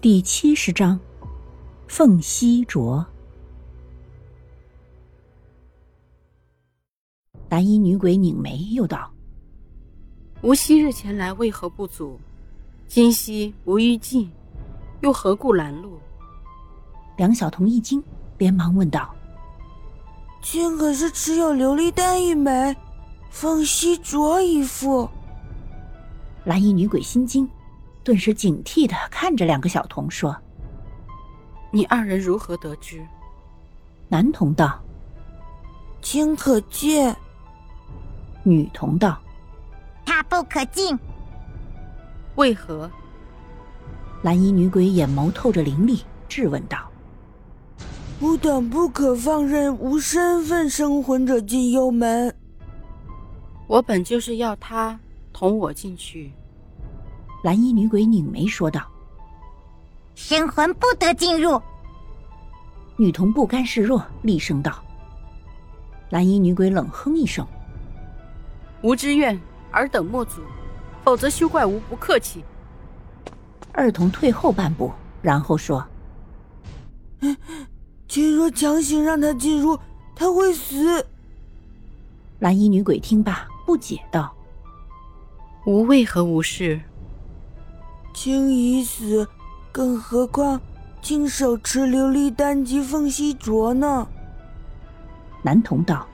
第七十章，凤溪卓。蓝衣女鬼拧眉，又道：“吾昔日前来，为何不阻？今夕无欲尽，又何故拦路？”梁晓彤一惊，连忙问道：“今可是持有琉璃丹一枚，凤溪镯一副？”蓝衣女鬼心惊。顿时警惕的看着两个小童说：“你二人如何得知？”男童道：“亲可见。”女童道：“他不可进。”为何？蓝衣女鬼眼眸透着凌厉，质问道：“吾等不可放任无身份生魂者进幽门。”我本就是要他同我进去。蓝衣女鬼拧眉说道：“神魂不得进入。”女童不甘示弱，厉声道：“蓝衣女鬼冷哼一声，吾之愿，尔等莫阻，否则休怪吾不客气。”二童退后半步，然后说：“君若强行让他进入，他会死。”蓝衣女鬼听罢，不解道：“吾为何无事？”卿已死，更何况亲手持琉璃丹及凤溪镯呢？男童道：“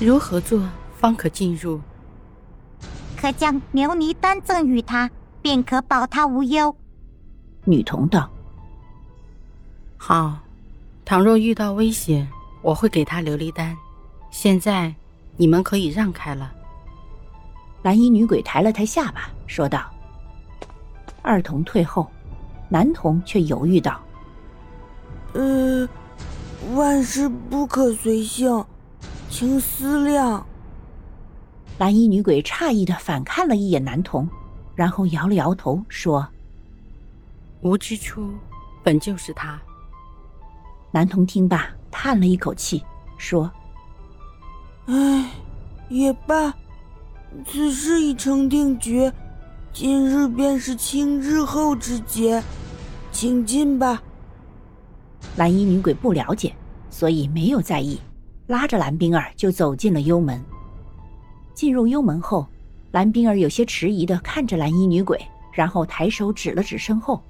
如何做方可进入？”可将琉璃丹赠与他，便可保他无忧。女童道：“好，倘若遇到危险，我会给他琉璃丹。现在你们可以让开了。”蓝衣女鬼抬了抬下巴，说道。二童退后，男童却犹豫道：“呃，万事不可随性，请思量。”蓝衣女鬼诧异的反看了一眼男童，然后摇了摇头说：“吾之初本就是他。”男童听罢，叹了一口气，说：“唉，也罢，此事已成定局。”今日便是清日后之节，请进吧。蓝衣女鬼不了解，所以没有在意，拉着蓝冰儿就走进了幽门。进入幽门后，蓝冰儿有些迟疑的看着蓝衣女鬼，然后抬手指了指身后。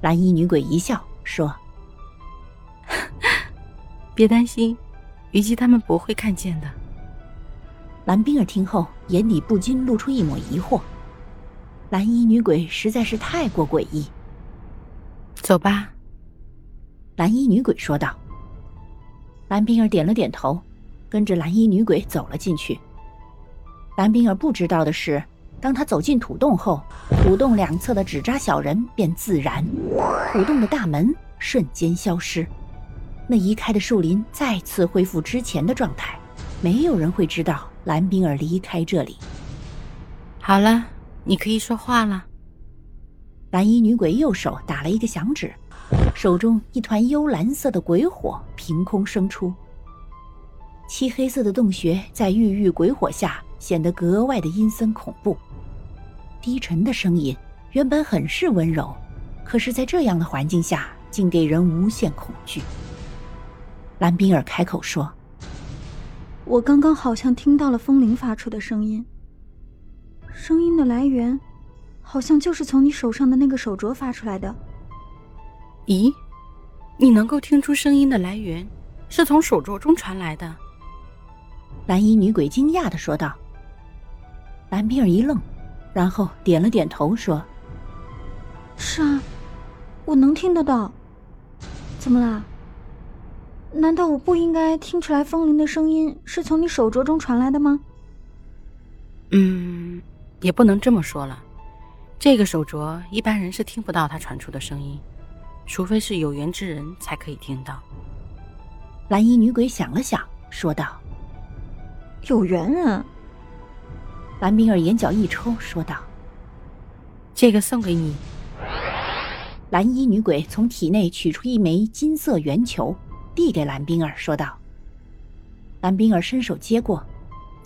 蓝衣女鬼一笑说：“别担心，虞姬他们不会看见的。”蓝冰儿听后，眼底不禁露出一抹疑惑。蓝衣女鬼实在是太过诡异。走吧，蓝衣女鬼说道。蓝冰儿点了点头，跟着蓝衣女鬼走了进去。蓝冰儿不知道的是，当她走进土洞后，土洞两侧的纸扎小人便自燃，土洞的大门瞬间消失，那移开的树林再次恢复之前的状态。没有人会知道蓝冰儿离开这里。好了。你可以说话了。蓝衣女鬼右手打了一个响指，手中一团幽蓝色的鬼火凭空生出。漆黑色的洞穴在郁郁鬼火下显得格外的阴森恐怖。低沉的声音原本很是温柔，可是，在这样的环境下，竟给人无限恐惧。蓝冰儿开口说：“我刚刚好像听到了风铃发出的声音。”声音的来源，好像就是从你手上的那个手镯发出来的。咦，你能够听出声音的来源是从手镯中传来的？蓝衣女鬼惊讶的说道。蓝冰儿一愣，然后点了点头说：“是啊，我能听得到。怎么啦？难道我不应该听出来风铃的声音是从你手镯中传来的吗？”嗯。也不能这么说了，这个手镯一般人是听不到它传出的声音，除非是有缘之人才可以听到。蓝衣女鬼想了想，说道：“有缘人。”蓝冰儿眼角一抽，说道：“这个送给你。”蓝衣女鬼从体内取出一枚金色圆球，递给蓝冰儿，说道：“蓝冰儿伸手接过。”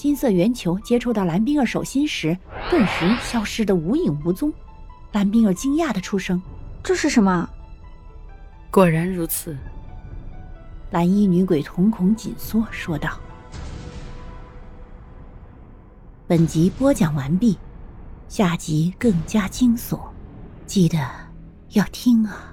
金色圆球接触到蓝冰儿手心时，顿时消失的无影无踪。蓝冰儿惊讶的出声：“这是什么？”果然如此。蓝衣女鬼瞳孔紧缩，说道：“本集播讲完毕，下集更加惊悚，记得要听啊！”